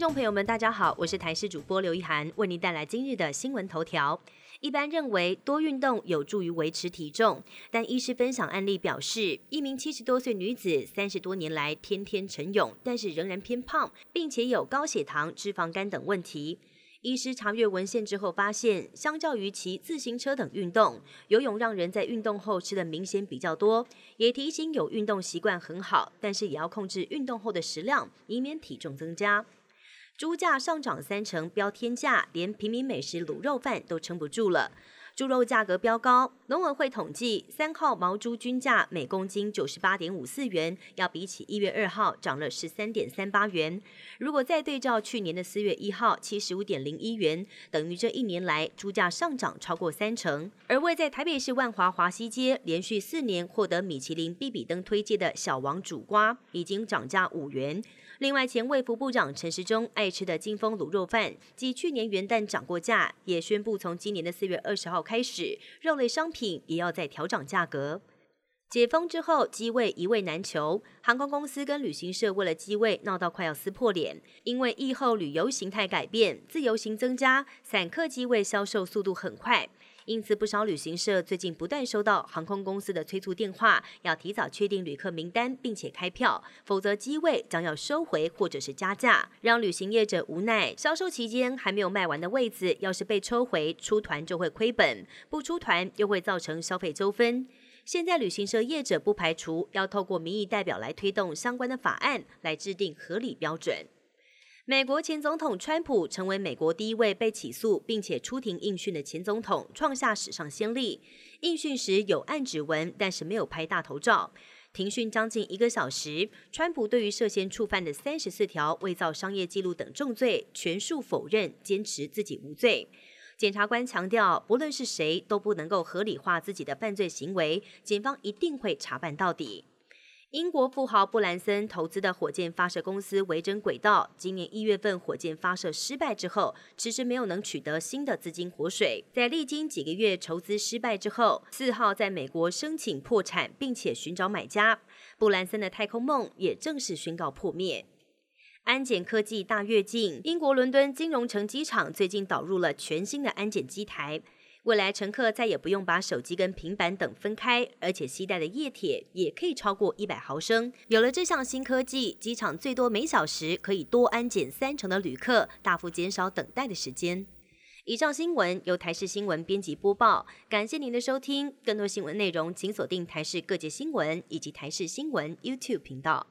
众朋友们，大家好，我是台视主播刘一涵，为您带来今日的新闻头条。一般认为多运动有助于维持体重，但医师分享案例表示，一名七十多岁女子三十多年来天天晨泳，但是仍然偏胖，并且有高血糖、脂肪肝等问题。医师查阅文献之后发现，相较于骑自行车等运动，游泳让人在运动后吃的明显比较多。也提醒有运动习惯很好，但是也要控制运动后的食量，以免体重增加。猪价上涨三成，飙天价，连平民美食卤肉饭都撑不住了。猪肉价格飙高，农委会统计，三号毛猪均价每公斤九十八点五四元，要比起一月二号涨了十三点三八元。如果再对照去年的四月一号七十五点零一元，等于这一年来猪价上涨超过三成。而位在台北市万华华西街，连续四年获得米其林必比登推荐的小王煮瓜，已经涨价五元。另外，前卫福部长陈时中爱吃的金丰卤肉饭，继去年元旦涨过价，也宣布从今年的四月二十号开始，肉类商品也要再调涨价格。解封之后，机位一位难求，航空公司跟旅行社为了机位闹到快要撕破脸，因为疫后旅游形态改变，自由行增加，散客机位销售速度很快。因此，不少旅行社最近不断收到航空公司的催促电话，要提早确定旅客名单，并且开票，否则机位将要收回或者是加价，让旅行业者无奈。销售期间还没有卖完的位子，要是被抽回，出团就会亏本；不出团又会造成消费纠纷。现在旅行社业者不排除要透过民意代表来推动相关的法案，来制定合理标准。美国前总统川普成为美国第一位被起诉并且出庭应讯的前总统，创下史上先例。应讯时有按指纹，但是没有拍大头照。庭讯将近一个小时，川普对于涉嫌触犯的三十四条伪造商业记录等重罪全数否认，坚持自己无罪。检察官强调，不论是谁都不能够合理化自己的犯罪行为，警方一定会查办到底。英国富豪布兰森投资的火箭发射公司维珍轨道，今年一月份火箭发射失败之后，迟迟没有能取得新的资金活水。在历经几个月筹资失败之后，四号在美国申请破产，并且寻找买家，布兰森的太空梦也正式宣告破灭。安检科技大跃进，英国伦敦金融城机场最近导入了全新的安检机台。未来乘客再也不用把手机跟平板等分开，而且携带的液铁也可以超过一百毫升。有了这项新科技，机场最多每小时可以多安检三成的旅客，大幅减少等待的时间。以上新闻由台视新闻编辑播报，感谢您的收听。更多新闻内容请锁定台视各界新闻以及台视新闻 YouTube 频道。